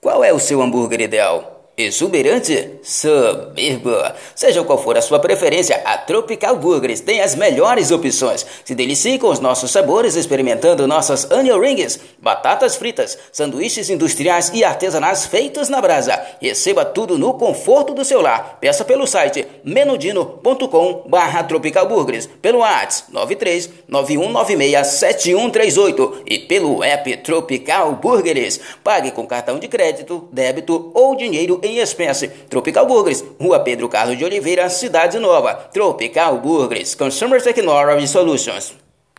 Qual é o seu hambúrguer ideal? Exuberante? Soberbo! Seja qual for a sua preferência, a Tropical Burgers tem as melhores opções. Se delicie com os nossos sabores experimentando nossas onion rings, batatas fritas, sanduíches industriais e artesanais feitos na brasa. Receba tudo no conforto do seu lar. Peça pelo site menudino.com barra Tropical Burgers, pelo WhatsApp 93 9196 7138 e pelo app Tropical Burgers. Pague com cartão de crédito, débito ou dinheiro em em espécie. Tropical Burgers, Rua Pedro Carlos de Oliveira, Cidade Nova. Tropical Burgers, Consumer Technology Solutions.